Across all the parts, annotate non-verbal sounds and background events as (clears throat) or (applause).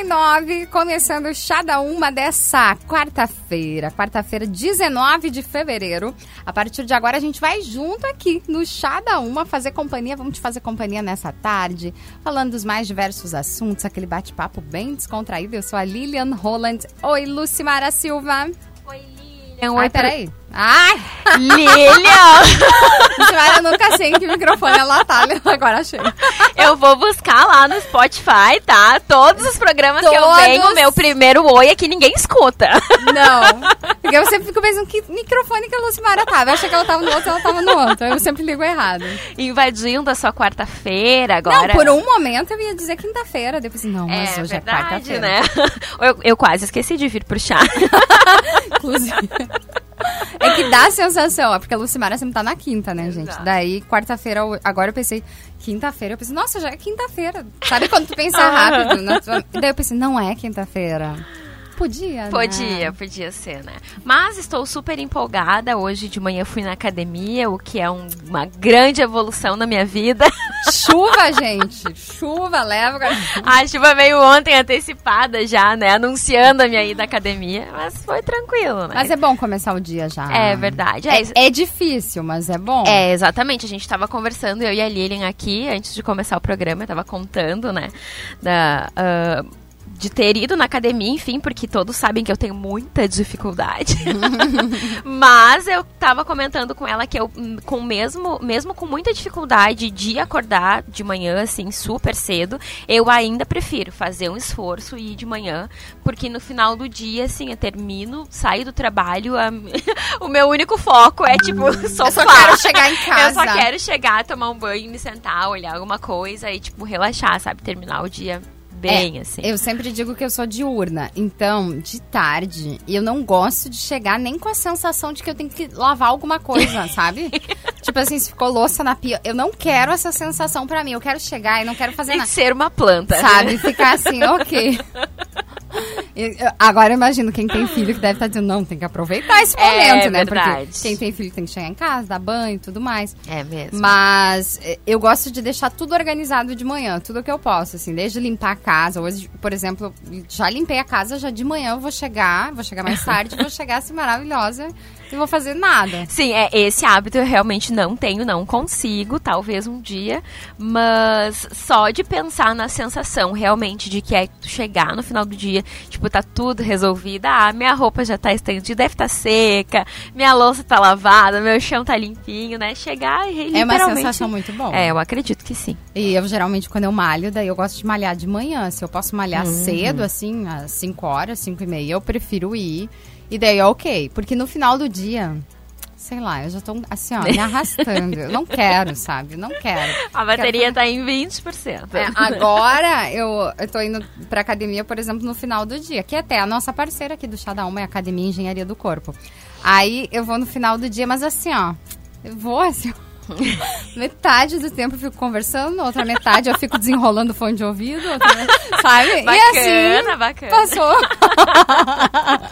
e nove, começando o Chá da Uma dessa quarta-feira, quarta-feira, 19 de fevereiro. A partir de agora a gente vai junto aqui no Chá da Uma fazer companhia, vamos te fazer companhia nessa tarde, falando dos mais diversos assuntos, aquele bate-papo bem descontraído. Eu sou a Lilian Holland. Oi, Lucimara Silva. Oi, Lilian. Oi, peraí. Ai! Lilian! (laughs) Eu nunca sei em que microfone ela tá, agora achei. Eu vou buscar lá no Spotify, tá? Todos os programas que eu Todos. venho, meu primeiro oi é que ninguém escuta. Não. (laughs) Porque eu sempre fico pensando que microfone que a Lucimara tava. Eu achei que ela tava no outro, ela tava no outro. Eu sempre ligo errado. Invadindo a sua quarta-feira agora. Não, por um momento eu ia dizer quinta-feira. Depois, não, mas é hoje verdade, é quarta-feira. né? (laughs) Eu, eu quase esqueci de vir pro chá. Inclusive. É que dá a sensação, é porque a Lucimara sempre tá na quinta, né, gente? Exato. Daí, quarta-feira, agora eu pensei, quinta-feira, eu pensei, nossa, já é quinta-feira. Sabe quando tu pensa rápido? tua- Daí eu pensei, não é quinta-feira. Podia, né? Podia, podia ser, né? Mas estou super empolgada. Hoje de manhã fui na academia, o que é um- uma grande evolução na minha vida. (laughs) Chuva, gente. Chuva, leva. A chuva veio ontem antecipada já, né? Anunciando a minha ida à academia. Mas foi tranquilo, né? Mas é bom começar o dia já. É verdade. É, É, é difícil, mas é bom. É, exatamente. A gente tava conversando, eu e a Lilian aqui, antes de começar o programa, eu tava contando, né, da... ah, de ter ido na academia, enfim, porque todos sabem que eu tenho muita dificuldade. (laughs) Mas eu tava comentando com ela que eu, hum, com mesmo, mesmo com muita dificuldade de acordar de manhã, assim, super cedo, eu ainda prefiro fazer um esforço e ir de manhã, porque no final do dia, assim, eu termino, saio do trabalho, a- (laughs) o meu único foco é, tipo, sofá. Eu só quero chegar em casa. (laughs) Eu só quero chegar, tomar um banho, me sentar, olhar alguma coisa e, tipo, relaxar, sabe? Terminar o dia bem, É, assim. Eu sempre digo que eu sou diurna, então, de tarde, eu não gosto de chegar nem com a sensação de que eu tenho que lavar alguma coisa, (laughs) sabe? tipo assim, se ficou louça na pia, eu não quero essa sensação pra mim, eu quero chegar e não quero fazer Tem nada. que ser uma planta. Sabe? Ficar assim, ok. (laughs) Eu- eu- Agora eu imagino quem tem filho que deve estar dizendo, não, tem que aproveitar esse É momento, né? verdade. Porque quem tem filho tem que chegar em casa, dar banho e tudo mais. É mesmo. Mas eh, eu gosto de deixar tudo organizado de manhã, tudo que eu posso, assim, desde limpar a casa. Hoje, por exemplo, já limpei a casa, já de manhã eu vou chegar, vou chegar mais tarde, vou (laughs) chegar assim maravilhosa e vou fazer nada. Sim, é, esse hábito eu realmente não tenho, não consigo, talvez um dia, mas só de pensar na sensação realmente de que é tu chegar no final do dia, tipo, tá tudo resolvido, ah, minha roupa já tá estendida, deve tá seca, minha louça tá lavada, meu chão tá limpinho, né? Chegar e É uma sensação muito boa. É, eu acredito que sim. E eu geralmente, quando eu malho, daí eu gosto de malhar de manhã. Se eu posso malhar cedo, assim, às 5 horas, 5 e meia, eu prefiro ir. E daí ok. Porque no final do dia, sei lá, eu já tô assim, ó, me (laughs) arrastando. eu não quero, sabe? Não quero. A bateria tá em 20%. É, agora eu, eu tô indo pra academia, por exemplo, no final do dia, que é até a nossa parceira aqui do Chá da Alma é a Academia Engenharia do Corpo. Aí eu vou no final do dia, mas assim, ó, eu vou assim, ó, (laughs) metade do tempo eu fico conversando, outra metade eu fico desenrolando fone de ouvido, outra, sabe? Bacana, e assim, bacana. passou. (laughs)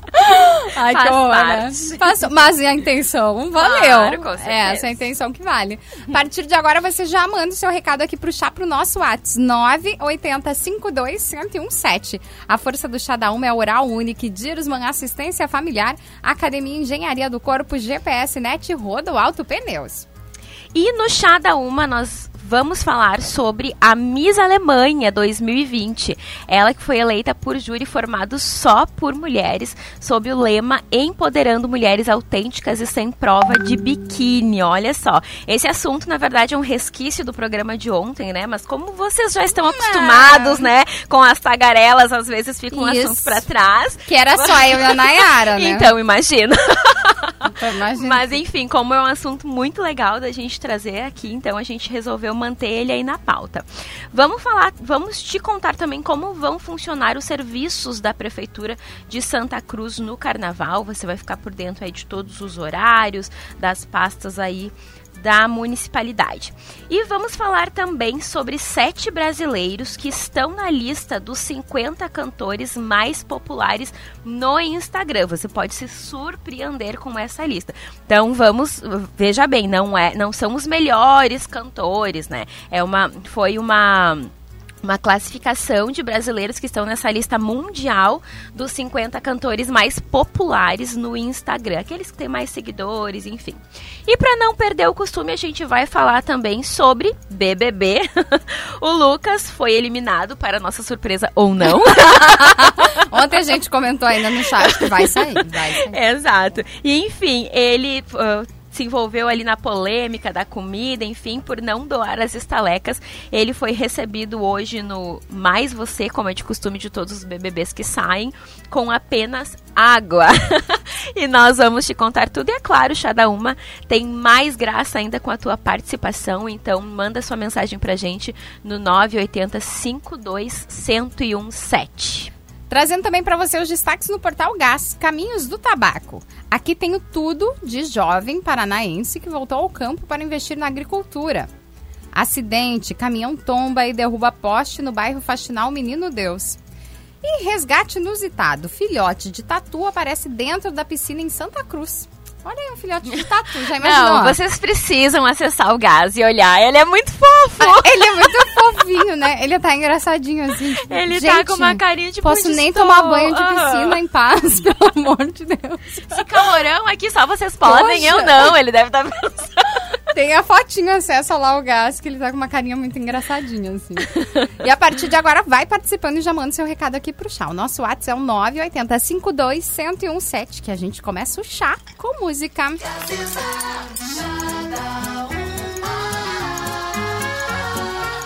Ai, Faz que horror, né? Passou. Mas e a intenção? Valeu. Claro, com é, certeza. essa é a intenção que vale. A partir de agora, você já manda o seu recado aqui pro chá pro nosso WhatsApp. 98052-1017. A força do chá da Uma é Oral Unique, Dirusman Assistência Familiar, Academia Engenharia do Corpo, GPS Net Rodo Alto Pneus. E no Chá da Uma nós vamos falar sobre a Miss Alemanha 2020. Ela que foi eleita por júri formado só por mulheres, sob o lema Empoderando Mulheres Autênticas e Sem Prova de Biquíni. Olha só, esse assunto na verdade é um resquício do programa de ontem, né? Mas como vocês já estão acostumados, né, com as tagarelas, às vezes fica um Isso. assunto pra trás. Que era só (laughs) eu e a Nayara, né? Então, imagina. Imagina. Mas enfim, como é um assunto muito legal da gente trazer aqui, então a gente resolveu manter ele aí na pauta. Vamos falar, vamos te contar também como vão funcionar os serviços da prefeitura de Santa Cruz no carnaval. Você vai ficar por dentro aí de todos os horários, das pastas aí da municipalidade. E vamos falar também sobre sete brasileiros que estão na lista dos 50 cantores mais populares no Instagram. Você pode se surpreender com essa lista. Então vamos, veja bem, não é, não são os melhores cantores, né? É uma, foi uma uma classificação de brasileiros que estão nessa lista mundial dos 50 cantores mais populares no Instagram, aqueles que têm mais seguidores, enfim. E para não perder o costume, a gente vai falar também sobre BBB. (laughs) o Lucas foi eliminado, para nossa surpresa ou não. (laughs) Ontem a gente comentou ainda no chat que vai sair, vai sair. Exato. E enfim, ele uh, se envolveu ali na polêmica da comida, enfim, por não doar as estalecas. Ele foi recebido hoje no Mais Você, como é de costume de todos os BBBs que saem, com apenas água. (laughs) e nós vamos te contar tudo. E é claro, Chá Uma tem mais graça ainda com a tua participação. Então, manda sua mensagem pra gente no 980 52 1017. Trazendo também para você os destaques no portal Gás, Caminhos do Tabaco. Aqui tenho tudo de jovem paranaense que voltou ao campo para investir na agricultura. Acidente, caminhão tomba e derruba poste no bairro Faxinal Menino Deus. E resgate inusitado, filhote de tatu aparece dentro da piscina em Santa Cruz. Olha aí, um filhote de tatu, já imaginou? Não, vocês precisam acessar o gás e olhar. Ele é muito fofo. Ah, ele é muito fofinho, né? Ele tá engraçadinho assim. Tipo, ele tá com uma carinha de Posso nem estou... tomar banho de piscina em paz, (laughs) pelo amor de Deus. Esse calorão aqui só vocês podem, Poxa. eu não. Ele deve estar tá pensando. Tem a fotinho, acessa lá o gás, que ele tá com uma carinha muito engraçadinha, assim. (laughs) e a partir de agora, vai participando e já manda seu recado aqui pro chá. O nosso WhatsApp é o 980 52 1017, que a gente começa o chá com música.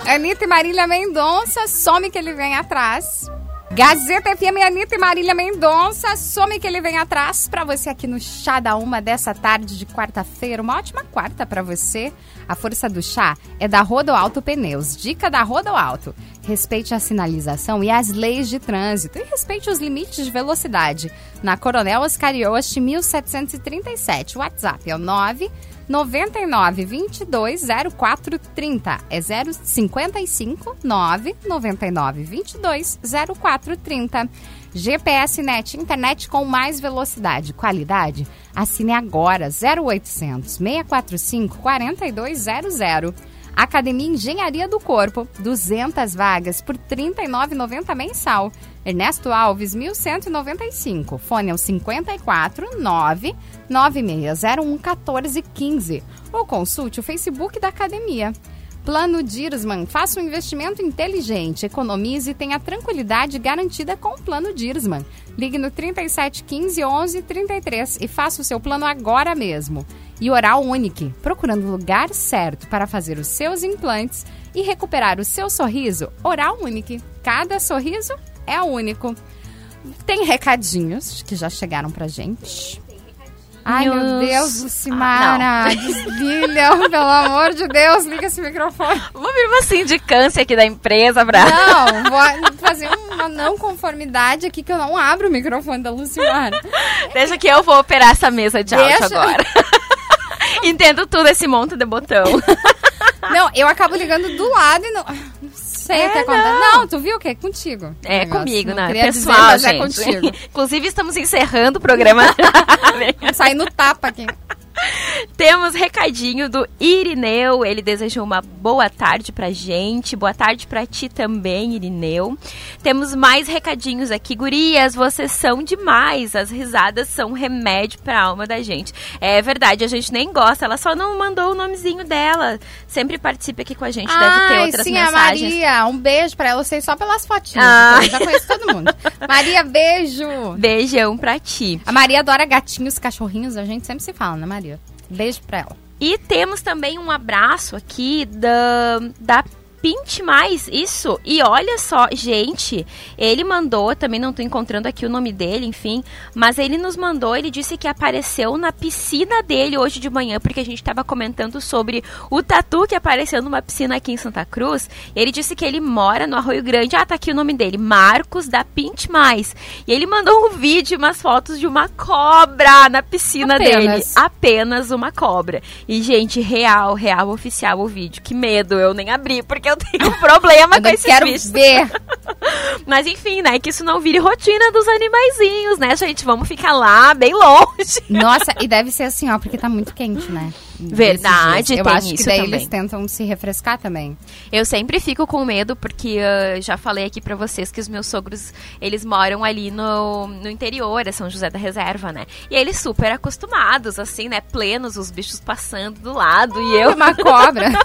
Anitta e Marília Mendonça, some que ele vem atrás. Gazeta FM, Anitta e Marília Mendonça, some que ele vem atrás para você aqui no Chá da Uma dessa tarde de quarta-feira. Uma ótima quarta para você. A força do chá é da Rodo Alto Pneus. Dica da Rodo Alto. Respeite a sinalização e as leis de trânsito e respeite os limites de velocidade. Na Coronel Oscar Yost, 1737. WhatsApp é o 9 99 22 04 30. É 055 9 99 22 04 30. GPS Net, internet com mais velocidade, qualidade. Assine agora 0800 645 4200. Academia Engenharia do Corpo, 200 vagas por R$ 39,90 mensal. Ernesto Alves, 1195. Fone é o 54 9 9601 1415. Ou consulte o Facebook da academia. Plano Dirsman. Faça um investimento inteligente, economize e tenha tranquilidade garantida com o Plano Dirsman. Ligue no 3715 1133 e faça o seu plano agora mesmo. E Oral Unique, procurando o lugar certo para fazer os seus implantes e recuperar o seu sorriso, Oral Unique. Cada sorriso é único. Tem recadinhos que já chegaram pra gente. Ai, meu Deus, Lucimara, ah, (laughs) desliga, pelo amor de Deus, liga esse microfone. Vou vir uma sindicância aqui da empresa pra... Não, (laughs) vou fazer uma não conformidade aqui que eu não abro o microfone da Lucimara. Deixa que eu vou operar essa mesa de Deixa... áudio agora. (laughs) Entendo tudo esse monte de botão. Não, eu acabo ligando do lado e não sei é, o que acontece. Não. não, tu viu o que? É contigo. É comigo, não, né? Pessoal, dizer, é gente. É contigo. (laughs) Inclusive, estamos encerrando o programa. (laughs) Sai no tapa aqui. (laughs) Temos recadinho do Irineu. Ele desejou uma boa tarde pra gente. Boa tarde pra ti também, Irineu. Temos mais recadinhos aqui. Gurias, vocês são demais. As risadas são remédio pra alma da gente. É verdade, a gente nem gosta. Ela só não mandou o nomezinho dela. Sempre participa aqui com a gente. Ai, Deve ter outras sim, mensagens. A Maria, um beijo pra ela. Eu sei só pelas fotinhas. Ah. Então, já conheço todo mundo. (laughs) Maria, beijo. Beijão pra ti. A Maria adora gatinhos, cachorrinhos. A gente sempre se fala, né, Maria? Beijo pra ela. E temos também um abraço aqui da, da Pinte Mais, isso. E olha só, gente, ele mandou, também não tô encontrando aqui o nome dele, enfim, mas ele nos mandou, ele disse que apareceu na piscina dele hoje de manhã, porque a gente tava comentando sobre o tatu que apareceu numa piscina aqui em Santa Cruz. Ele disse que ele mora no Arroio Grande. Ah, tá aqui o nome dele, Marcos da Pinte Mais. E ele mandou um vídeo, umas fotos de uma cobra na piscina Apenas. dele. Apenas uma cobra. E, gente, real, real, oficial o vídeo. Que medo, eu nem abri, porque eu tenho um problema Eu com não esses quero bichos. ver. (laughs) Mas enfim, né? Que isso não vire rotina dos animaizinhos, né, gente? Vamos ficar lá, bem longe. Nossa, e deve ser assim, ó, porque tá muito quente, né? Verdade. Eu tem acho que isso daí também. eles tentam se refrescar também. Eu sempre fico com medo, porque ah, já falei aqui pra vocês que os meus sogros, eles moram ali no, no interior, é São José da Reserva, né? E eles super acostumados, assim, né? Plenos, os bichos passando do lado. e eu Uma cobra. (laughs)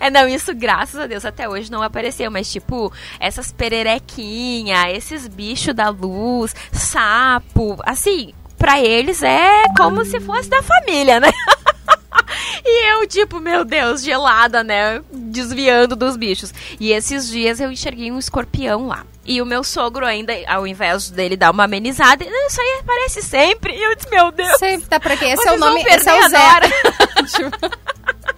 É, não, isso, graças a Deus, até hoje não apareceu. Mas, tipo, essas pererequinhas, esses bichos da luz, sapo, assim, pra eles é como se fosse da família, né? (laughs) E eu, tipo, meu Deus, gelada, né? Desviando dos bichos. E esses dias eu enxerguei um escorpião lá. E o meu sogro ainda, ao invés dele dar uma amenizada, "Não, isso aí aparece sempre. E eu disse, meu Deus, Sempre tá pra quê? Esse é o nome, esse é o. (laughs) (laughs) Tipo,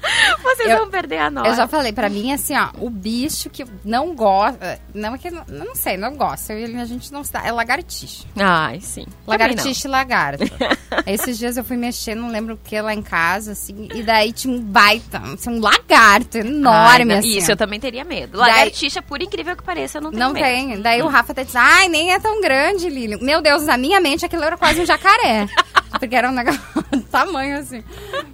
(laughs) Vocês Eu- vão perder a nora. Eu já falei, pra mim, assim, ó, o bicho que não gosta. Não é que não, não sei, não gosto. Eu a gente não dá. É lagartixa. Ai, sim. Lagartixa e lagarto. (laughs) Esses dias eu fui mexer, não lembro o que lá em casa, assim, e daí tinha um baita, assim, um lagarto Ai, enorme, não, assim. Isso, eu também teria medo. Daí- Lagartixa, por incrível que pareça, eu não tenho Não medo. tem. Daí o Rafa até diz, ai, nem é tão grande, Lili. Meu Deus, na minha mente aquilo era quase um jacaré. (laughs) Porque era um negócio tamanho, assim.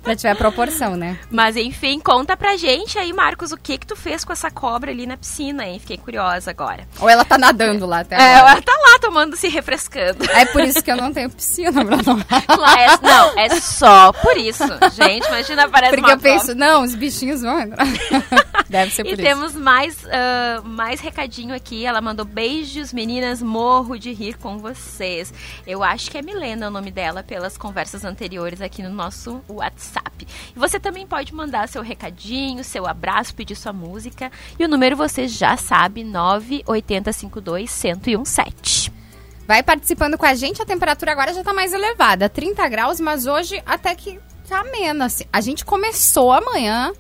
Pra tiver proporção, né? Mas enfim, conta pra gente aí, Marcos, o que que tu fez com essa cobra ali na piscina, hein? Fiquei curiosa agora. Ou ela tá nadando lá até É, agora. ela tá lá tomando, se refrescando. É por isso que eu não tenho piscina pra tomar. Lá é- não, é só por isso. Gente, imagina, aparece Porque eu penso, não, os bichinhos vão entrar. (laughs) Deve ser por E isso. temos mais, ah, mais recadinho aqui. Ela mandou beijos, meninas. Morro de rir com vocês. Eu acho que é Milena o nome dela, pelas conversas anteriores aqui no nosso WhatsApp. E você também pode mandar seu recadinho, seu abraço, pedir sua música. E o número você já sabe: 98052-1017. Vai participando com a gente, a temperatura agora já tá mais elevada, 30 graus, mas hoje até que tá menos. assim. A gente começou amanhã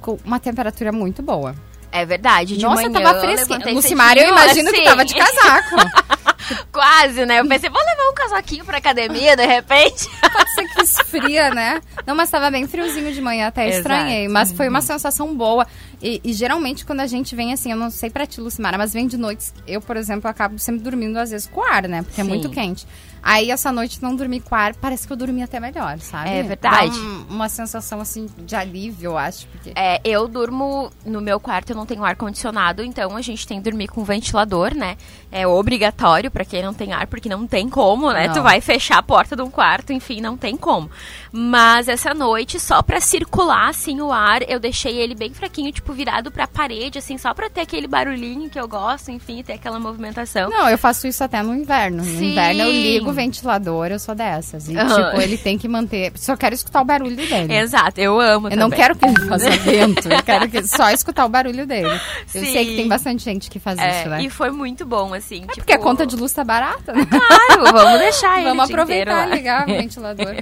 com uma temperatura muito boa. É verdade, de Nossa, manhã. tava fresquinho. Lucimar, eu imagino que assim. tava de casaco. (laughs) (laughs) Quase, né? Eu pensei, vou levar um casaquinho pra academia, de repente. Pode ser que esfria, né? Não, mas tava bem friozinho de manhã, até Exato. estranhei. Mas foi uma sensação boa. E, e geralmente quando a gente vem assim, eu não sei pra ti, Lucimara, mas vem de noite. Eu, por exemplo, acabo sempre dormindo às vezes com ar, né? Porque é Sim. muito quente. Aí essa noite não dormi com ar, parece que eu dormi até melhor, sabe? É verdade. Dá um- uma sensação assim de alívio, eu acho. Porque... É, eu durmo no meu quarto, eu não tenho ar condicionado, então a gente tem que dormir com ventilador, né? É obrigatório pra quem não tem ar, porque não tem como, né? Não. Tu vai fechar a porta de um quarto, enfim, não tem como. Mas essa noite, só pra circular assim o ar, eu deixei ele bem fraquinho, tipo virado pra parede, assim, só pra ter aquele barulhinho que eu gosto, enfim, ter aquela movimentação. Não, eu faço isso até no inverno. No Sim. inverno eu ligo o ventilador, eu sou dessas. E, Aham. tipo, ele tem que manter. Só quero escutar o barulho dele. Exato, eu amo Eu não também. quero que ele (laughs) faça vento, eu quero que só escutar o barulho dele. Eu Sim. sei que tem bastante gente que faz É, isso, né? E foi muito bom, assim. tipo, Porque a conta de luz tá barata, né? Claro, vamos deixar ele Vamos aproveitar e ligar o ventilador.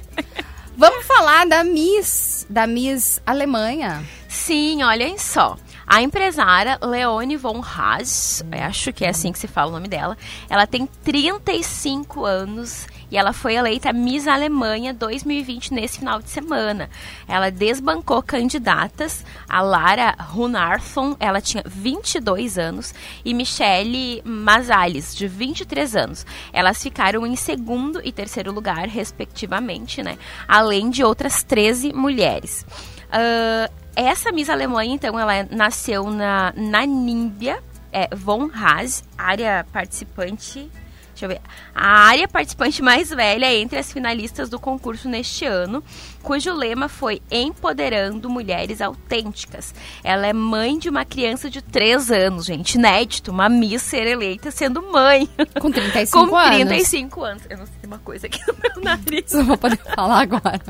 Vamos falar da Miss, da Miss Alemanha. Sim, olhem só. A empresária Leone von Haas, acho que é assim que se fala o nome dela, ela tem 35 anos e ela foi eleita Miss Alemanha 2020 nesse final de semana. Ela desbancou candidatas, a Lara Runarsson, ela tinha 22 anos, e Michelle Mazales, de 23 anos. Elas ficaram em segundo e terceiro lugar, respectivamente, né? Além de outras 13 mulheres. Ah, essa Miss Alemanha, então, ela nasceu na, na Nímbia, é, Von Haas, área participante. Deixa eu ver. A área participante mais velha entre as finalistas do concurso neste ano, cujo lema foi Empoderando Mulheres Autênticas. Ela é mãe de uma criança de 3 anos, gente. Inédito, uma Miss ser eleita sendo mãe. Com (laughs) 35 Com anos. 35 anos. Eu não sei uma coisa aqui no meu (laughs) nariz. Não vou poder falar agora.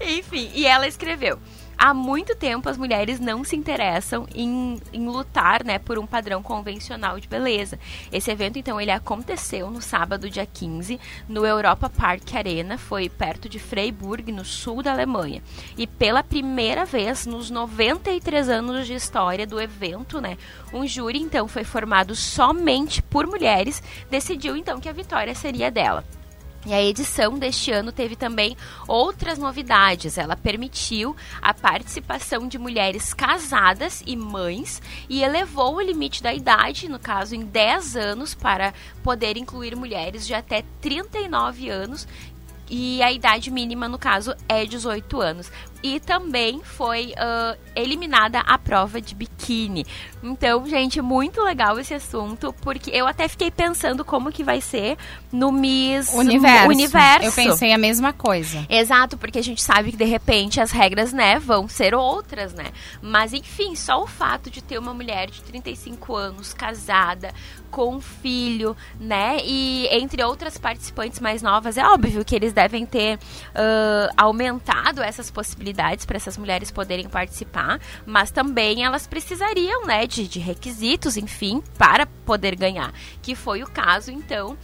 Enfim, e ela escreveu. Há muito tempo as mulheres não se interessam em, em lutar, né, por um padrão convencional de beleza. Esse evento, então, ele aconteceu no sábado, dia 15, no Europa Park Arena, foi perto de Freiburg, no sul da Alemanha. E pela primeira vez nos 93 anos de história do evento, né, um júri, então, foi formado somente por mulheres, decidiu, então, que a vitória seria dela. E a edição deste ano teve também outras novidades. Ela permitiu a participação de mulheres casadas e mães e elevou o limite da idade, no caso em 10 anos, para poder incluir mulheres de até 39 anos. E a idade mínima, no caso, é 18 anos e também foi uh, eliminada a prova de biquíni. Então, gente, muito legal esse assunto, porque eu até fiquei pensando como que vai ser no Miss Universo. Universo. Eu pensei a mesma coisa. Exato, porque a gente sabe que de repente as regras, né, vão ser outras, né? Mas enfim, só o fato de ter uma mulher de 35 anos, casada, com um filho, né? E entre outras participantes mais novas, é óbvio que eles devem ter uh, aumentado essas possibilidades para essas mulheres poderem participar, mas também elas precisariam, né, de, de requisitos, enfim, para poder ganhar. Que foi o caso, então,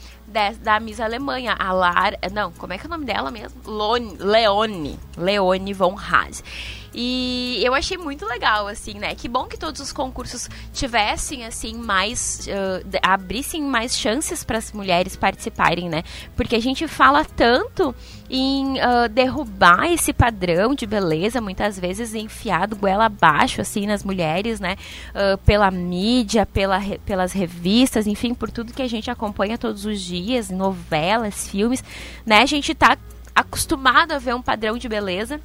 da Miss Alemanha, a Lar... Não, como é que é o nome dela mesmo? Lone, Leone. Leone von Haas. E eu achei muito legal, assim, né? Que bom que todos os concursos tivessem, assim, mais. Uh, abrissem mais chances para as mulheres participarem, né? Porque a gente fala tanto em uh, derrubar esse padrão de beleza, muitas vezes enfiado goela abaixo, assim, nas mulheres, né? Uh, pela mídia, pela, pelas revistas, enfim, por tudo que a gente acompanha todos os dias, novelas, filmes, né? A gente tá acostumado a ver um padrão de beleza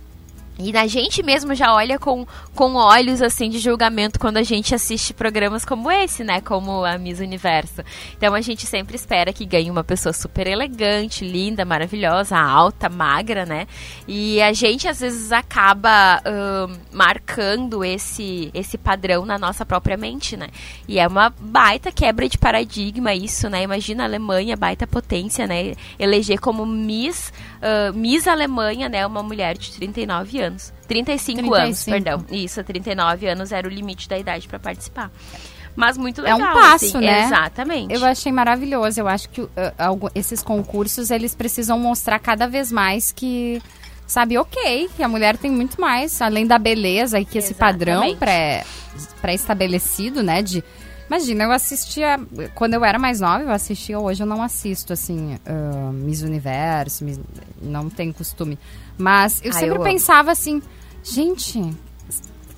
e a gente mesmo já olha com, com olhos assim de julgamento quando a gente assiste programas como esse, né? Como a Miss Universo. Então a gente sempre espera que ganhe uma pessoa super elegante, linda, maravilhosa, alta, magra, né? E a gente às vezes acaba uh, marcando esse, esse padrão na nossa própria mente, né? E é uma baita quebra de paradigma isso, né? Imagina a Alemanha, baita potência, né? Eleger como Miss, uh, Miss Alemanha, né? Uma mulher de 39 anos anos. 35, 35 anos, perdão. Isso, 39 anos era o limite da idade para participar. Mas muito legal. É um passo, assim. né? Exatamente. Eu achei maravilhoso. Eu acho que uh, esses concursos, eles precisam mostrar cada vez mais que sabe, ok, que a mulher tem muito mais, além da beleza e que esse padrão pré-estabelecido, pré né, de... Imagina, eu assistia, quando eu era mais nova, eu assistia, hoje eu não assisto, assim, uh, Miss Universo, Miss, não tenho costume. Mas eu sempre eu pensava assim, gente,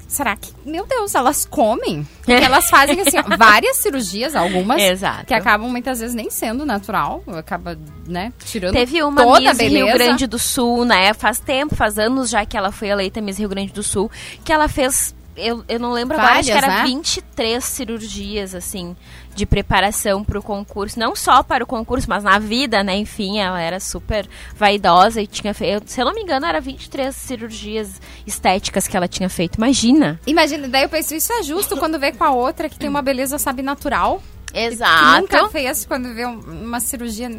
será que, meu Deus, elas comem? Porque elas fazem assim, (laughs) várias cirurgias, algumas Exato. que acabam muitas vezes nem sendo natural, acaba, né, tirando Teve uma toda Miss a beleza. Rio Grande do Sul, né? Faz tempo, faz anos já que ela foi eleita Miss Rio Grande do Sul, que ela fez eu, eu não lembro Várias, agora, acho que era né? 23 cirurgias, assim, de preparação para o concurso. Não só para o concurso, mas na vida, né? Enfim, ela era super vaidosa e tinha feito, se eu não me engano, era 23 cirurgias estéticas que ela tinha feito. Imagina. Imagina, daí eu penso, isso é justo quando vê com a outra que tem uma beleza, sabe, natural. Exato. nunca fez quando vê um- uma cirurgia.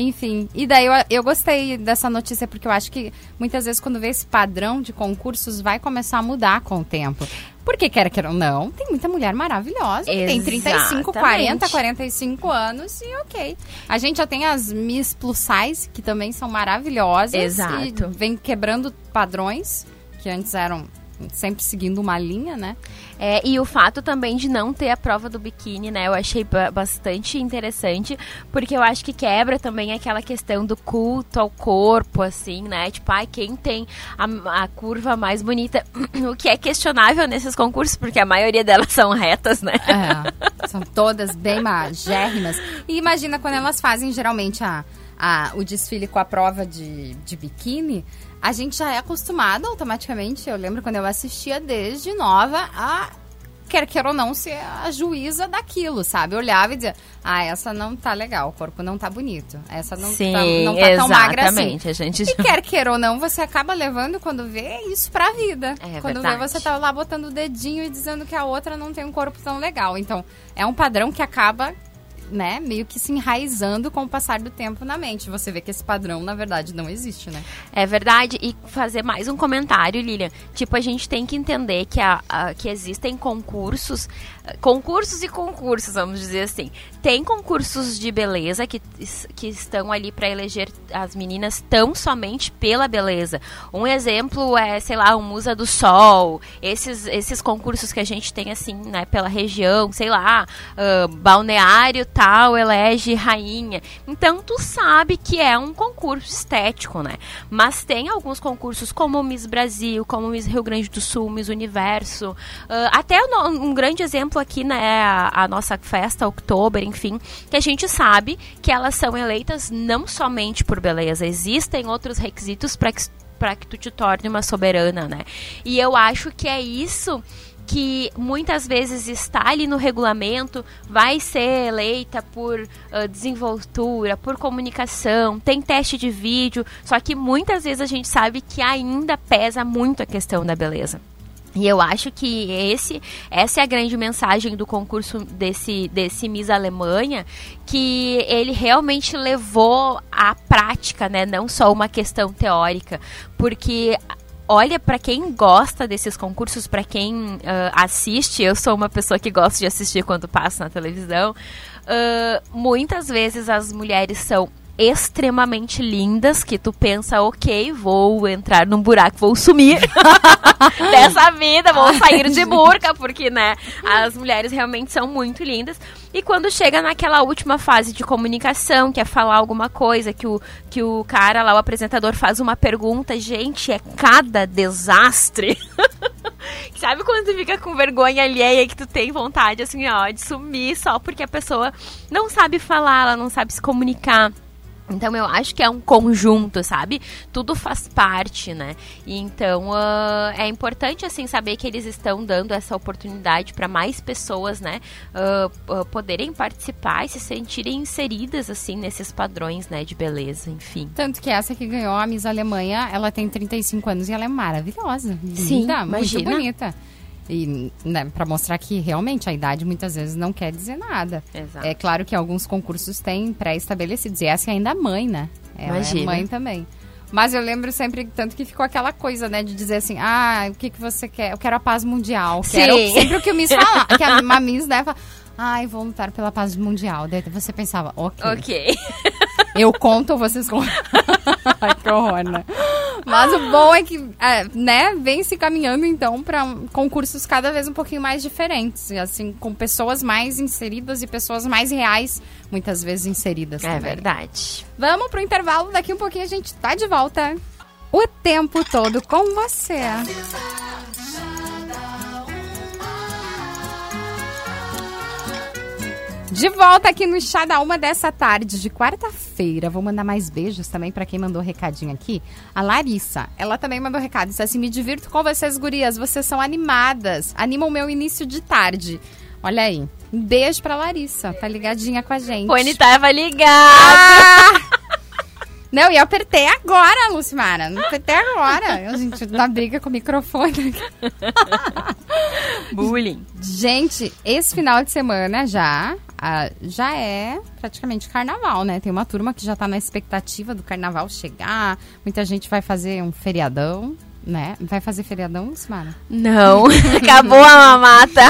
Enfim, e daí eu, eu gostei dessa notícia porque eu acho que muitas vezes quando vê esse padrão de concursos vai começar a mudar com o tempo. Porque quer queira ou não, tem muita mulher maravilhosa que tem 35, 40, Exatamente. 45 anos e ok. A gente já tem as Miss Plus Size, que também são maravilhosas. Exato. E vem quebrando padrões que antes eram sempre seguindo uma linha, né? É, e o fato também de não ter a prova do biquíni, né? Eu achei ba- bastante interessante, porque eu acho que quebra também aquela questão do culto ao corpo, assim, né? Tipo, ai, quem tem a, a curva mais bonita, (clears throat) o que é questionável nesses concursos, porque a maioria delas são retas, né? É, são todas bem magérrimas. E imagina quando elas fazem geralmente a, a, o desfile com a prova de, de biquíni, a gente já é acostumado automaticamente. Eu lembro quando eu assistia desde nova a. Quer queira ou não, ser a juíza daquilo, sabe? Eu olhava e dizia, ah, essa não tá legal, o corpo não tá bonito. Essa não, Sim, tá, não tá tão magra assim. A gente E quer queira ou não, você acaba levando quando vê isso pra vida. É quando verdade. vê, você tá lá botando o dedinho e dizendo que a outra não tem um corpo tão legal. Então, é um padrão que acaba né, meio que se enraizando com o passar do tempo na mente. Você vê que esse padrão, na verdade, não existe, né? É verdade. E fazer mais um comentário, Lilian. Tipo, a gente tem que entender que, a, a que existem concursos, concursos e concursos, vamos dizer assim. Tem concursos de beleza que, que estão ali para eleger as meninas tão somente pela beleza. Um exemplo é, sei lá, o Musa do Sol, esses, esses concursos que a gente tem assim, né, pela região, sei lá, uh, balneário tal, elege rainha. Então tu sabe que é um concurso estético, né? Mas tem alguns concursos como Miss Brasil, como Miss Rio Grande do Sul, Miss Universo, uh, até um, um grande exemplo aqui, né, a, a nossa festa, Oktober, enfim, que a gente sabe que elas são eleitas não somente por beleza, existem outros requisitos para que para que tu te torne uma soberana, né? E eu acho que é isso que muitas vezes está ali no regulamento, vai ser eleita por uh, desenvoltura, por comunicação, tem teste de vídeo, só que muitas vezes a gente sabe que ainda pesa muito a questão da beleza. E eu acho que esse, essa é a grande mensagem do concurso desse, desse Miss Alemanha, que ele realmente levou à prática, né? Não só uma questão teórica, porque olha para quem gosta desses concursos, para quem uh, assiste, eu sou uma pessoa que gosta de assistir quando passa na televisão. Uh, muitas vezes as mulheres são extremamente lindas que tu pensa, ok, vou entrar num buraco, vou sumir (laughs) dessa vida, vou sair de burca, porque, né, as mulheres realmente são muito lindas. E quando chega naquela última fase de comunicação, que é falar alguma coisa, que o, que o cara lá, o apresentador, faz uma pergunta, gente, é cada desastre. (laughs) Sabe quando tu fica com vergonha alheia que tu tem vontade, assim, ó, de sumir só porque a pessoa não sabe falar, ela não sabe se comunicar. Então eu acho que é um conjunto, sabe? Tudo faz parte, né? E então uh, é importante assim saber que eles estão dando essa oportunidade para mais pessoas, né? Uh, uh, poderem participar e se sentirem inseridas assim nesses padrões, né? De beleza, enfim. Tanto que essa que ganhou a Miss Alemanha, ela tem 35 anos e ela é maravilhosa, Sim, linda, imagina. muito bonita. E né, para mostrar que realmente a idade muitas vezes não quer dizer nada. Exato. É claro que alguns concursos têm pré-estabelecidos. E essa é ainda mãe, né? Ela Imagina. é mãe também. Mas eu lembro sempre, tanto que ficou aquela coisa, né, de dizer assim, ah, o que, que você quer? Eu quero a paz mundial. Sim. Quero sempre o que o Miss fala, que a, a (laughs) Miss, né, fala, ai, vou lutar pela paz mundial. Daí você pensava, ok, Ok. (laughs) eu conto ou vocês contam? (laughs) ai, que horror, né? Mas o bom é que, é, né, vem se caminhando então para concursos cada vez um pouquinho mais diferentes, e, assim, com pessoas mais inseridas e pessoas mais reais, muitas vezes inseridas É também. verdade. Vamos pro intervalo, daqui um pouquinho a gente tá de volta. O tempo todo com você. De volta aqui no Chá da Uma dessa tarde de quarta-feira. Vou mandar mais beijos também para quem mandou recadinho aqui. A Larissa, ela também mandou recado. Disse assim: Me divirto com vocês, gurias. Vocês são animadas. Animam o meu início de tarde. Olha aí. Um beijo pra Larissa. Tá ligadinha com a gente. O N tava ligado. Ah! Não, e eu apertei agora, Lucimara. Não apertei agora. A gente dá briga com o microfone. (laughs) Bullying. Gente, esse final de semana já, ah, já é praticamente carnaval, né? Tem uma turma que já tá na expectativa do carnaval chegar. Muita gente vai fazer um feriadão, né? Vai fazer feriadão, Lucimara? Não, (laughs) acabou a mamata.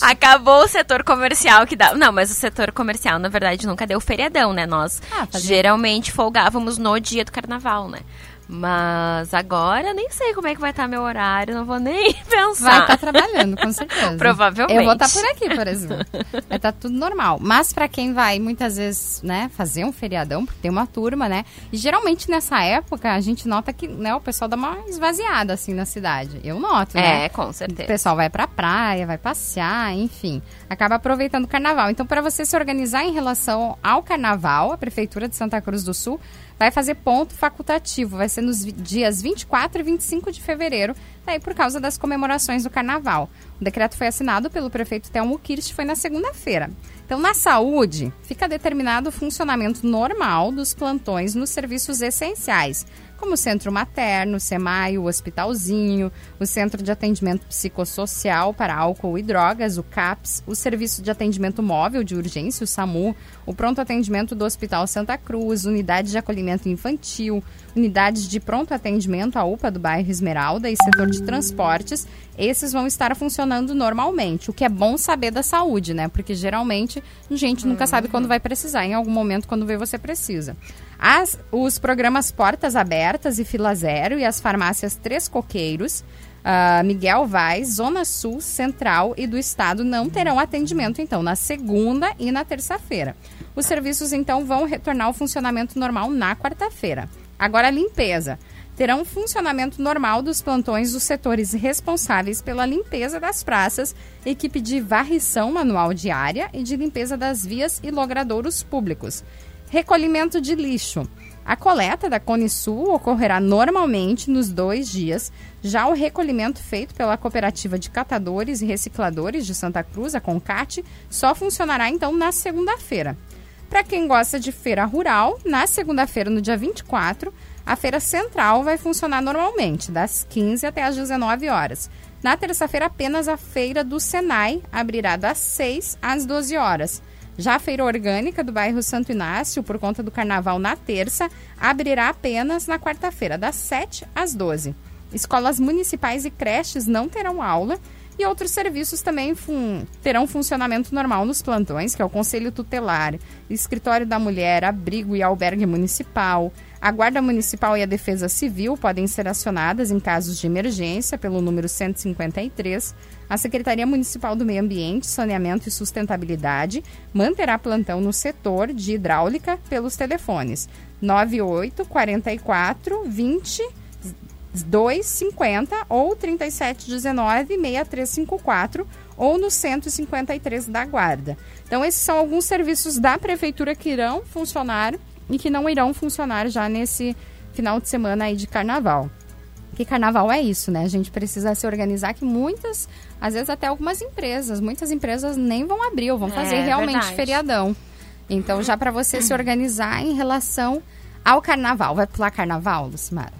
acabou o setor comercial que dá. Não, mas o setor comercial, na verdade, nunca deu feriadão, né? Nós Ah, geralmente folgávamos no dia do carnaval, né? Mas agora nem sei como é que vai estar meu horário, não vou nem (laughs) pensar. Vai estar trabalhando, com certeza. (laughs) Provavelmente. Eu vou estar por aqui, por exemplo. Vai estar tudo normal. Mas pra quem vai muitas vezes, né, fazer um feriadão, porque tem uma turma, né? E geralmente nessa época a gente nota que, né, o pessoal dá uma esvaziada assim na cidade. Eu noto, né? É, com O certeza. pessoal vai pra praia, vai passear, enfim, acaba aproveitando o carnaval. Então, para você se organizar em relação ao carnaval, a Prefeitura de Santa Cruz do Sul vai fazer ponto facultativo. Vai ser nos dias 24 e 25 de fevereiro, daí por causa das comemorações do carnaval. O decreto foi assinado pelo prefeito Telmo Kirst, foi na segunda-feira. Então, na saúde, fica determinado o funcionamento normal dos plantões nos serviços essenciais, como o Centro Materno, SEMAI, o Hospitalzinho, o Centro de Atendimento Psicossocial para Álcool e Drogas, o CAPS, o Serviço de Atendimento Móvel de Urgência, o SAMU, o Pronto Atendimento do Hospital Santa Cruz, Unidade de Acolhimento Infantil, unidades de pronto atendimento, a UPA do bairro Esmeralda e setor de transportes, esses vão estar funcionando normalmente. O que é bom saber da saúde, né? Porque geralmente a gente nunca sabe quando vai precisar, em algum momento quando vê você precisa. As, os programas Portas Abertas e Fila Zero e as farmácias Três Coqueiros, uh, Miguel Vaz, Zona Sul, Central e do Estado não terão atendimento, então, na segunda e na terça-feira. Os serviços, então, vão retornar ao funcionamento normal na quarta-feira. Agora, a limpeza. Terão funcionamento normal dos plantões dos setores responsáveis pela limpeza das praças, equipe de varrição manual diária e de limpeza das vias e logradouros públicos. Recolhimento de lixo. A coleta da Cone Sul ocorrerá normalmente nos dois dias. Já o recolhimento feito pela Cooperativa de Catadores e Recicladores de Santa Cruz, a Concate, só funcionará então na segunda-feira. Para quem gosta de feira rural, na segunda-feira, no dia 24, a feira central vai funcionar normalmente, das 15 até as 19 horas. Na terça-feira, apenas a feira do Senai abrirá das 6 às 12 horas. Já a feira orgânica do bairro Santo Inácio, por conta do carnaval na terça, abrirá apenas na quarta-feira, das 7 às 12. Escolas municipais e creches não terão aula e outros serviços também fun terão funcionamento normal nos plantões, que é o Conselho Tutelar, Escritório da Mulher, Abrigo e Albergue Municipal. A Guarda Municipal e a Defesa Civil podem ser acionadas em casos de emergência pelo número 153 a Secretaria Municipal do Meio Ambiente, Saneamento e Sustentabilidade manterá plantão no setor de hidráulica pelos telefones 98 44 20 250 ou 3719 6354 ou no 153 da Guarda. Então esses são alguns serviços da prefeitura que irão funcionar e que não irão funcionar já nesse final de semana aí de carnaval. Que carnaval é isso, né? A gente precisa se organizar que muitas, às vezes até algumas empresas, muitas empresas nem vão abrir ou vão fazer É, realmente verdade. feriadão. Então, já para você se organizar em relação ao carnaval. Vai pular carnaval, Lucimara?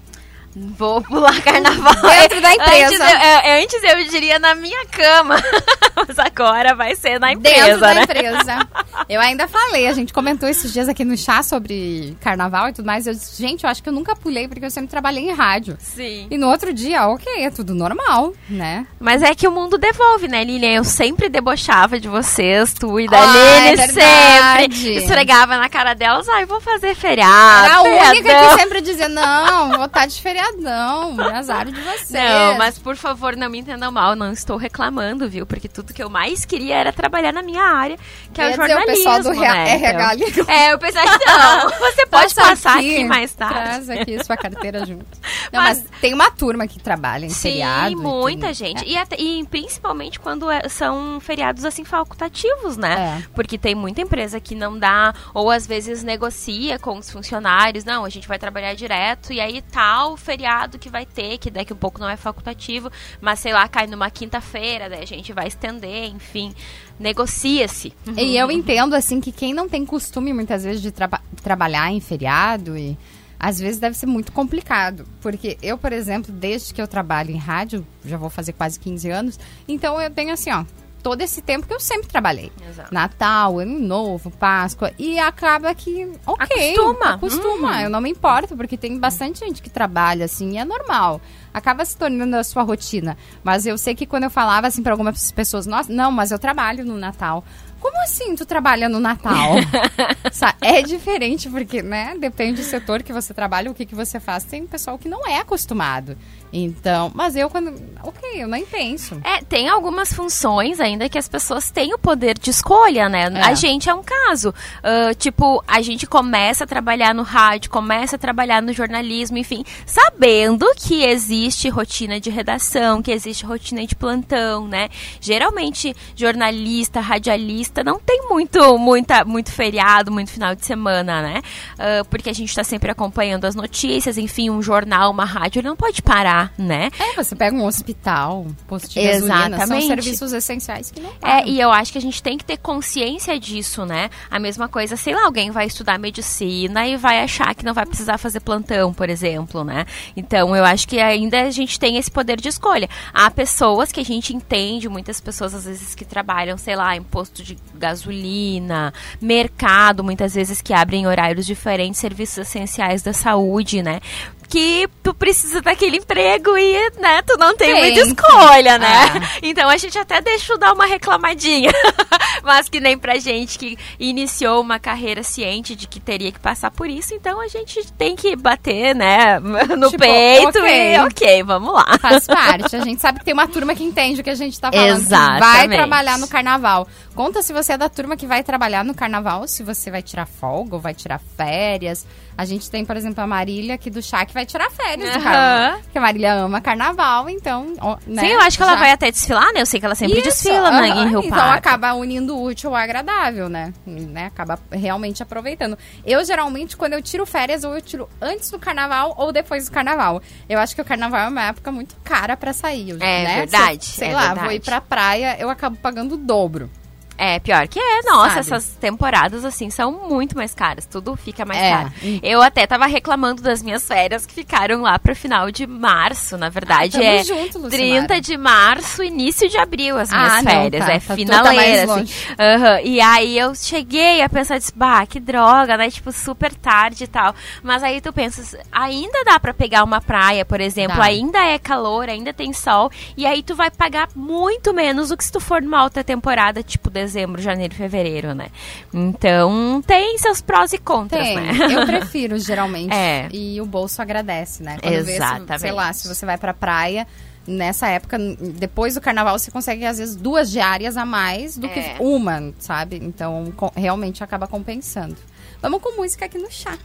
Vou pular carnaval. (laughs) Dentro da empresa. Antes eu, é, antes eu diria na minha cama. (laughs) Mas agora vai ser na empresa, Dentro da né? empresa. (laughs) Eu ainda falei, a gente comentou esses dias aqui no chá sobre carnaval e tudo mais. Eu disse, gente, eu acho que eu nunca pulei porque eu sempre trabalhei em rádio. Sim. E no outro dia, ok, é tudo normal, né? Mas é que o mundo devolve, né, Lilian? Eu sempre debochava de vocês, tu e da Ah, é Lili verdade. sempre. Esfregava na cara delas, ai, vou fazer feriado. Era a única feriadão." que sempre dizia, não, vou estar de feriadão, azar de vocês. Não, mas por favor, não me entendam mal, não estou reclamando, viu? Porque tudo que eu mais queria era trabalhar na minha área, que é o Quer dizer, o jornalismo, pessoal do né? RH Então- ligou. É, eu pensei, não, você pode Passa passar aqui, mais tarde. Traz aqui sua carteira junto. (laughs) Não, Mas- mas, tem uma turma que trabalha em Sim, feriado. e muita tudo. gente. É. E, até- e principalmente quando é- são feriados assim facultativos, né? É. Porque tem muita empresa que não dá, ou às vezes negocia com os funcionários, não, a gente vai trabalhar direto, e aí tal feriado que vai ter, que daqui a um pouco não é facultativo, mas sei lá, cai numa quinta-feira, daí a gente vai estender, enfim. Negocia-se. E eu entendo, assim, que quem não tem costume, muitas vezes, de traba- trabalhar em feriado e... Às vezes deve ser muito complicado, porque eu, por exemplo, desde que eu trabalho em rádio, já vou fazer quase 15 anos, então eu tenho assim, ó, todo esse tempo que eu sempre trabalhei. Exato. Natal, Ano Novo, Páscoa, e acaba que, ok, Acostuma. acostuma, Uhum. eu não me importo, porque tem bastante gente que trabalha assim, e é normal. Acaba se tornando a sua rotina. Mas eu sei que quando eu falava assim para algumas pessoas, nossa, não, mas eu trabalho no Natal. Como assim tu trabalha no Natal? (laughs) É diferente, porque, né, depende do setor que você trabalha, o que, que você faz. Tem pessoal que não é acostumado. Então, mas eu quando. Ok, eu nem penso. É, tem algumas funções ainda que as pessoas têm o poder de escolha, né? É. A gente é um caso. Ah, tipo, a gente começa a trabalhar no rádio, começa a trabalhar no jornalismo, enfim, sabendo que existe rotina de redação, que existe rotina de plantão, né? Geralmente, jornalista, radialista, não tem muito, muita, muito feriado, muito final de semana, né? Ah, porque a gente está sempre acompanhando as notícias, enfim, um jornal, uma rádio, ele não pode parar trabalhar, né? É, você pega um hospital, posto de gasolina, são Exatamente. serviços essenciais que não É, param. e eu acho que a gente tem que ter consciência disso, né? A mesma coisa, sei lá, alguém vai estudar medicina e vai achar que não vai precisar fazer plantão, por exemplo, né? Então, eu acho que ainda a gente tem esse poder de escolha. Há pessoas que a gente entende, muitas pessoas às vezes que trabalham, sei lá, em posto de gasolina, mercado, muitas vezes que abrem horários diferentes, serviços essenciais da saúde, né? Que tu precisa daquele emprego e, né, tu não tem, Tem. muita escolha, né? Ah. (laughs) Então a gente até deixa dar uma reclamadinha. (laughs) Mas que nem pra gente que iniciou uma carreira ciente de que teria que passar por isso, então a gente tem que bater, né, (laughs) no Tipo, peito ok. e ok, vamos lá. Faz parte. A gente sabe que tem uma turma que entende o que a gente tá falando. Que vai Exatamente. trabalhar no carnaval. Conta se você é da turma que vai trabalhar no carnaval, se você vai tirar folga ou vai tirar férias. A gente tem, por exemplo, a Marília aqui do chá que vai tirar férias do Aham. carnaval. Porque a Marília ama carnaval, então. né, Sim, eu acho que ela já- vai até desfilar, né? Eu sei que ela sempre Isso, desfila né, aham. em Rio Então Parque. acaba unindo o útil ao agradável, né? né? Acaba realmente aproveitando. Eu, geralmente, quando eu tiro férias, ou eu tiro antes do carnaval ou depois do carnaval. Eu acho que o carnaval é uma época muito cara pra sair. É né? verdade, Se, sei é lá, verdade. vou ir pra praia, eu acabo pagando o dobro. É, pior que é. Nossa, Sabe? essas temporadas, assim, são muito mais caras. Tudo fica mais É. caro. Eu até tava reclamando das minhas férias que ficaram lá pro final de março, na verdade. Ah, é junto, Lucimara. 30 de março, início de abril, as minhas Ah, não, férias. tá, é tá, finaleira, tá mais assim. Aham, E aí eu cheguei a pensar, disse, bah, que droga, né? Tipo, super tarde e tal. Mas aí tu pensas, ainda dá pra pegar uma praia, por exemplo, Dá. ainda é calor, ainda tem sol. E aí tu vai pagar muito menos do que se tu for numa outra temporada, tipo dezembro, janeiro, fevereiro, né? Então tem seus prós e contras, Tem. né? Eu (laughs) prefiro, geralmente. É. E o bolso agradece, né? Quando vê, se- Exatamente. sei lá, se você vai pra praia. Nessa época, depois do carnaval, você consegue, às vezes, duas diárias a mais do É. que uma, sabe? Então, realmente acaba compensando. Vamos com música aqui no chá.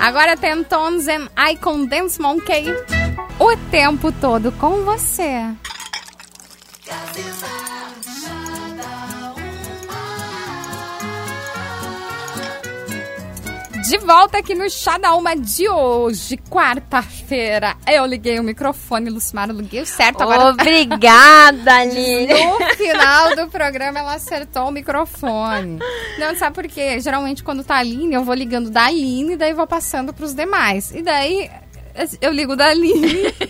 Agora tem Tones and Icon Dance Monkey. O tempo todo com você. De volta aqui no Chá da Uma de hoje, quarta-feira. Eu liguei o microfone, Lucimar, eu liguei o certo. Agora Obrigada, (laughs) Aline. no final do (laughs) programa ela acertou o microfone. Não, sabe por quê? Geralmente quando tá a Aline, eu vou ligando da Aline e daí vou passando pros demais. E daí eu ligo da Aline. (laughs)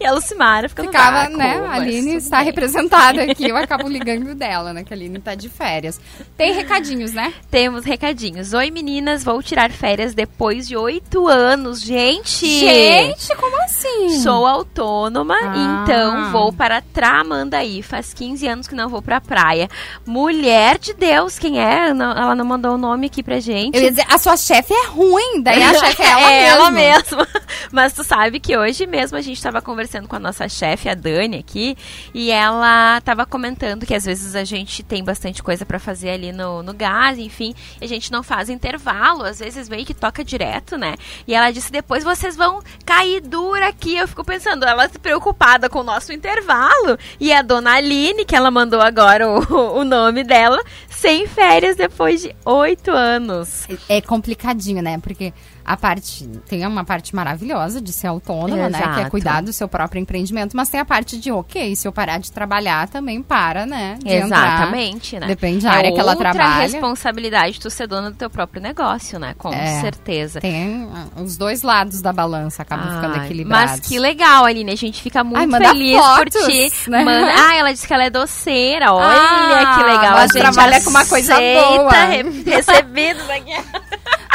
E a Lucimara fica no ficava, vácuo, né? A Aline está bem. representada (laughs) aqui, eu acabo ligando dela, né? Que a Aline tá de férias. Tem recadinhos, né? Temos recadinhos. Oi, meninas, vou tirar férias depois de oito anos. Gente! Gente, como assim? Sou autônoma, Ah. então vou para Tramandaí. Faz 15 anos que não vou pra praia. Mulher de Deus, quem é? Ela não mandou o nome aqui pra gente. Eu ia dizer, a sua chefe é ruim, daí a chefe é ela (laughs) é mesma. ela mesma. (laughs) Mas tu sabe que hoje mesmo a gente estava conversando com a nossa chefe, a Dani, aqui, e ela estava comentando que às vezes a gente tem bastante coisa para fazer ali no, no gás, enfim, e a gente não faz intervalo, às vezes vem que toca direto, né? E ela disse: depois vocês vão cair dura aqui. Eu fico pensando, ela se preocupada com o nosso intervalo, e a dona Aline, que ela mandou agora o, (laughs) o nome dela, sem férias depois de oito anos. É complicadinho, né? Porque a parte. Tem uma parte maravilhosa de ser autônoma, né? Que é Exato. cuidar do seu próprio empreendimento, mas tem a parte de, ok, se eu parar de trabalhar, também para, né? de entrar. Exatamente, né? Depende da área que ela outra trabalha. responsabilidade tu ser dona do teu próprio negócio, né? Com É. certeza. Tem ah, os dois lados da balança acabam ficando equilibrados. Mas que legal, Aline. A gente fica muito Ai, manda feliz fotos, por ti. né? Manda- (laughs) Ah, ela disse que ela é doceira. Olha Ah, que legal. ela a gente trabalha com uma coisa boa. re- (laughs) recebidos aqui.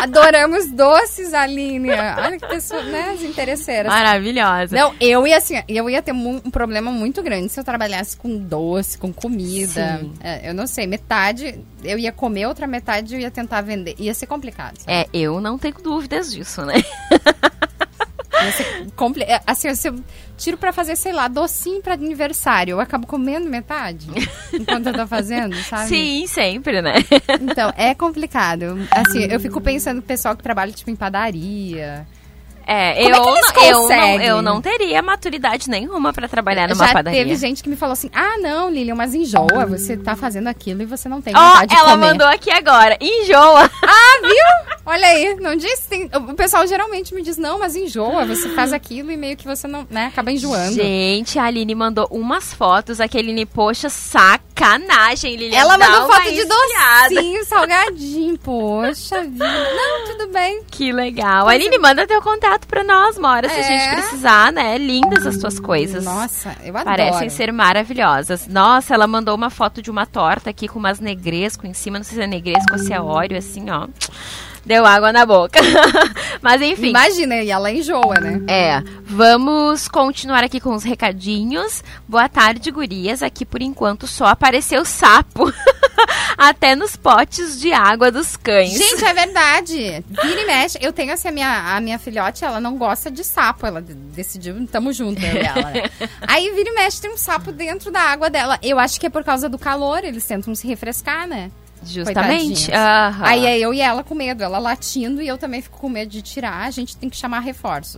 Adoramos doces, Aline. Olha que pessoa, né? As interesseiras. Maravilhosa. Não, eu ia assim, eu ia ter um problema muito grande se eu trabalhasse com doce, com comida. É, eu não sei, metade eu ia comer, outra metade eu ia tentar vender. Ia ser complicado. sabe? É, eu não tenho dúvidas disso, né? (laughs) Ser compli- é, Assim, se eu tiro pra fazer, sei lá, docinho pra aniversário, eu acabo comendo metade enquanto eu tô fazendo, (laughs) sabe? Sim, sempre, né? Então, é complicado. Assim, eu fico pensando no pessoal que trabalha, tipo, em padaria. É, Como eu, é que eles não, eu, não, eu não teria maturidade nenhuma pra trabalhar numa Já padaria. teve gente que me falou assim: ah, não, Lilian, mas enjoa, você tá fazendo aquilo e você não tem vontade de ela comer. mandou aqui agora. Enjoa. (laughs) Ah, viu? Olha aí, não disse. Tem... O pessoal geralmente me diz, não, mas enjoa, você faz aquilo e meio que você não, né, acaba enjoando. Gente, a Aline mandou umas fotos. Aqui, Aline, poxa, sacanagem, Lilian. Ela mandou foto de docinho, salgadinho. Poxa vida. Não, tudo bem. Que legal. Aline, manda teu contato pra nós, Mora, se a gente É. precisar, né? Lindas as tuas coisas. Nossa, eu adoro. Parecem ser maravilhosas. Nossa, ela mandou uma foto de uma torta aqui com umas negresco em cima. Não sei se é negresco ou se é óleo, assim, ó. Deu água na boca. (laughs) Mas enfim. Imagina, e ela enjoa, né? É, vamos continuar aqui com os recadinhos. Boa tarde, gurias. Aqui por enquanto só apareceu sapo. (laughs) Até nos potes de água dos cães. Gente, é verdade. Vira e mexe. Eu tenho assim, a minha, a minha filhote, ela não gosta de sapo. Ela de- decidiu, tamo junto, eu e ela, né? (laughs) Aí vira e mexe, tem um sapo dentro da água dela. Eu acho que é por causa do calor, eles tentam se refrescar, né? Justamente. Aham. Aí é eu e ela com medo, ela latindo e eu também fico com medo de tirar. A gente tem que chamar reforços.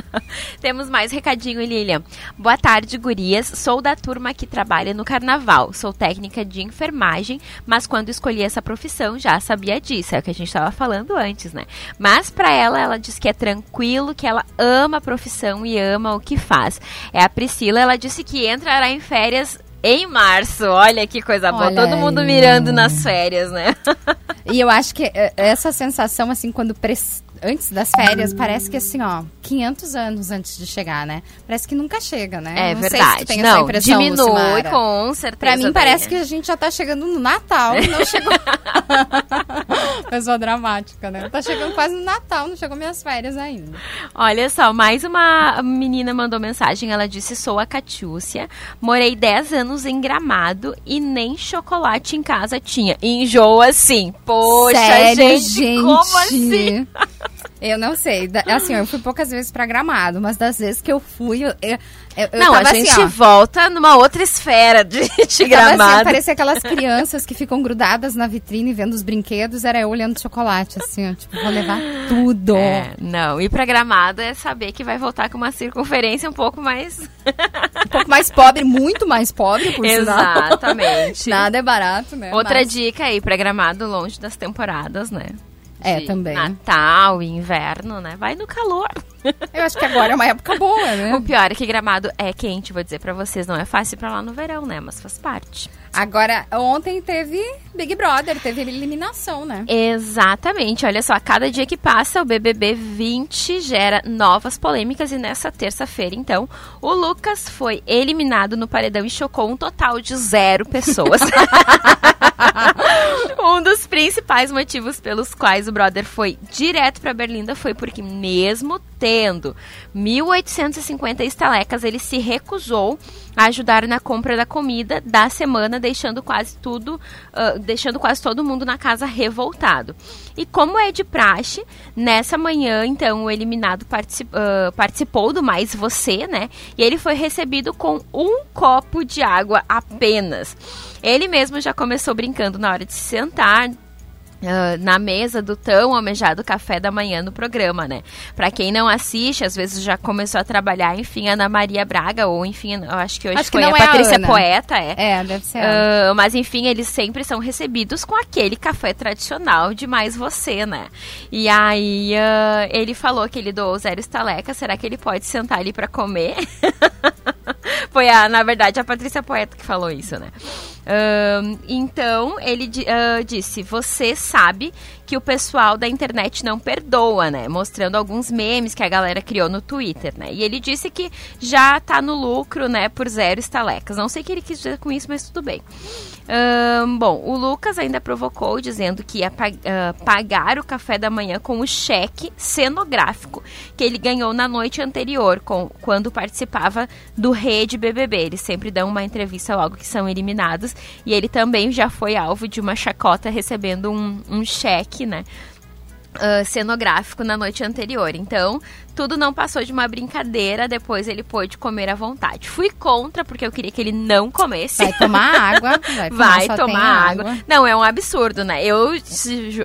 (laughs) Temos mais recadinho, Lilian. Boa tarde, gurias. Sou da turma que trabalha no carnaval. Sou técnica de enfermagem, mas quando escolhi essa profissão já sabia disso. É o que a gente estava falando antes, né? Mas pra ela, ela diz que é tranquilo, que ela ama a profissão e ama o que faz. É a Priscila, ela disse que entrará em férias em março. Olha que coisa boa. Olha Todo mundo aí. mirando nas férias, né? (laughs) E eu acho que é, essa sensação, assim, quando antes das férias, parece que assim, ó, 500 anos antes de chegar, né? Parece que nunca chega, né? É Não se verdade. tu tem essa Não, impressão, diminui Lucimara. com certeza. Pra mim parece que a gente já tá chegando no Natal e não chegou. (laughs) Pessoa dramática, né? Tá chegando quase no Natal, não chegou minhas férias ainda. Olha só, mais uma menina mandou mensagem. Ela disse: Sou a Catiúcia, morei 10 anos em Gramado e nem chocolate em casa tinha. Enjoa sim. Poxa, Sério, gente, como assim? Eu não sei. Assim, eu fui poucas vezes pra Gramado, mas das vezes que eu fui, eu, eu, eu Não, tava a gente assim, volta numa outra esfera de, de assim, Gramado. parecia aquelas crianças que ficam grudadas na vitrine vendo os brinquedos, era eu olhando chocolate, assim, ó, tipo, vou levar tudo. É, não, ir pra Gramado é saber que vai voltar com uma circunferência um pouco mais. (laughs) Um pouco mais pobre, muito mais pobre, por sinal. Exatamente. Nada é barato, né? Outra Mas- dica aí pra Gramado, longe das temporadas, né? É, também. Natal, inverno, né? Vai no calor. Eu acho que agora é uma época boa, né? O pior é que Gramado é quente, vou dizer pra vocês. Não é fácil pra lá no verão, né? Mas faz parte. Agora, ontem teve Big Brother, teve eliminação, né? Exatamente. Olha só, a cada dia que passa, o BBB 20 gera novas polêmicas. E nessa terça-feira, então, o Lucas foi eliminado no paredão e chocou um total de zero pessoas. (laughs) (laughs) (laughs) um dos principais motivos pelos quais o brother foi direto pra Berlinda foi porque, mesmo tendo 1.850 estalecas, ele se recusou a ajudar na compra da comida da semana, deixando quase tudo, ah, deixando quase todo mundo na casa revoltado. E como é de praxe, nessa manhã, então, o eliminado particip- ah, participou do Mais Você, né? E ele foi recebido com um copo de água apenas. Ele mesmo já começou brincando na hora de se sentar, ah, na mesa do tão almejado café da manhã no programa, né? Pra quem não assiste, às vezes já começou a trabalhar, enfim, Ana Maria Braga, ou enfim, eu acho que hoje Acho que foi não a é a Patrícia Ana. Poeta, é. É, deve ser. Ah, mas enfim, eles sempre são recebidos com aquele café tradicional de mais você, né? E aí ah, ele falou que ele doou zero estaleca. Será que ele pode sentar ali pra comer? (laughs) Foi a, na verdade, a Patrícia Poeta que falou isso, né? Ahn, então, ele ah, disse: Você sabe que o pessoal da internet não perdoa, né? Mostrando alguns memes que a galera criou no Twitter, né? E ele disse que já tá no lucro, né, por zero estalecas. Não sei o que ele quis dizer com isso, mas tudo bem. Ahn, bom, o Lucas ainda provocou dizendo que ia pa- ah, pagar o café da manhã com o cheque cenográfico que ele ganhou na noite anterior, com, quando participava do Rede BBB. Eles sempre dão uma entrevista logo que são eliminados. E ele também já foi alvo de uma chacota recebendo um, um cheque, né? uh, cenográfico na noite anterior. Então, tudo não passou de uma brincadeira, depois ele pôde comer à vontade. Fui contra, porque eu queria que ele não comesse. Vai tomar água, (laughs) vai, vai tomar água. água. Não, é um absurdo, né? Eu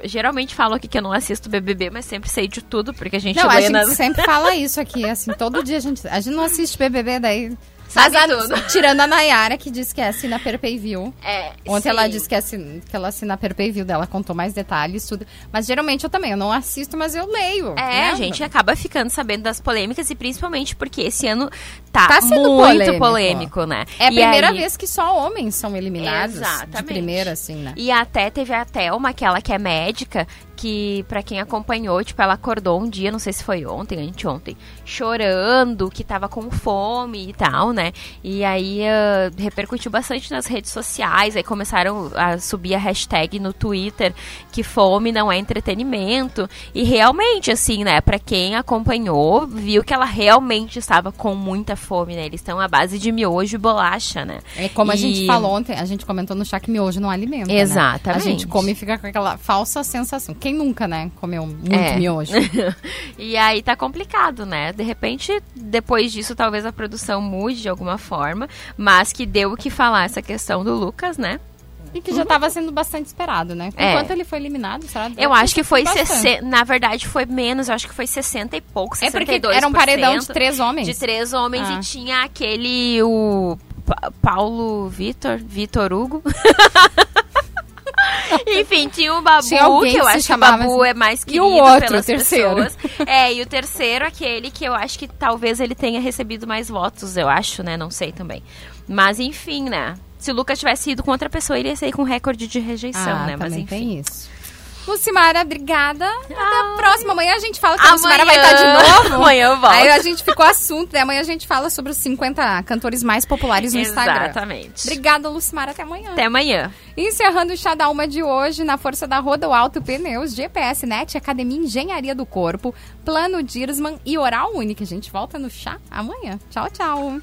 geralmente falo aqui que eu não assisto BBB, mas sempre sei de tudo, porque a gente não, a gente nas... sempre fala isso aqui, assim, todo dia a gente, a gente não assiste BBB, daí Sabe Mas, tudo. (laughs) Tirando a Nayara, que disse que assina per pay view. É, Ontem sim. ela disse que, assina, que ela assina per pay view dela, contou mais detalhes, tudo. Mas geralmente eu também, eu não assisto, mas eu leio. É, né? a gente acaba ficando sabendo das polêmicas e principalmente porque esse ano tá, Tá sendo muito polêmico. polêmico, né? É a E primeira aí- vez que só homens são eliminados. De Exatamente. primeira, assim, né? E até teve a Thelma, aquela que é médica, que pra quem acompanhou, tipo, ela acordou um dia, não sei se foi ontem, anteontem, chorando, que tava com fome e tal, né? E aí ah, repercutiu bastante nas redes sociais, aí começaram a subir a hashtag no Twitter que fome não é entretenimento. E realmente, assim, né, pra quem acompanhou, viu que ela realmente estava com muita fome, né? Eles estão à base de miojo e bolacha, né? É como a gente E- falou ontem, a gente comentou no chá que miojo não alimenta. né? Exatamente. A gente come e fica com aquela falsa sensação. Quem nunca, né, comeu muito É. miojo? (laughs) E aí tá complicado, né? De repente, depois disso, talvez a produção mude de alguma forma, mas que deu o que falar essa questão do Lucas, né? E que já estava sendo bastante esperado, né? É. Enquanto ele foi eliminado, será? Eu acho que foi bastante. 60, na verdade foi menos, eu acho que foi 60 e pouco, É porque 62%. era um paredão de três homens. de três homens Ah. e tinha aquele o Pa- Paulo Vitor, Vitor Hugo. (laughs) (laughs) Enfim, tinha o Babu, Tinha que eu que acho que o Babu assim. é mais E querido o outro, pelas o terceiro? pessoas. (laughs) É, e o terceiro, aquele que eu acho que talvez ele tenha recebido mais votos, eu acho, né? Não sei também. Mas enfim, né? Se o Lucas tivesse ido com outra pessoa, ele ia sair com recorde de rejeição, ah, né? Mas enfim. tem isso. Lucimara, obrigada. Até a Ai. próxima. Amanhã a gente fala que a Lucimara vai Amanhã. estar de novo. Amanhã eu volto. Aí a gente ficou assunto, né? Amanhã a gente fala sobre os 50 cantores mais populares no Instagram. Exatamente. Obrigada, Lucimara. Até amanhã. Até amanhã. Encerrando o Chá da Uma de hoje, na força da Roda Alto Pneus, GPS Net, Academia Engenharia do Corpo, Plano Dirsman e Oral Única. A gente volta no chá amanhã. Tchau, tchau.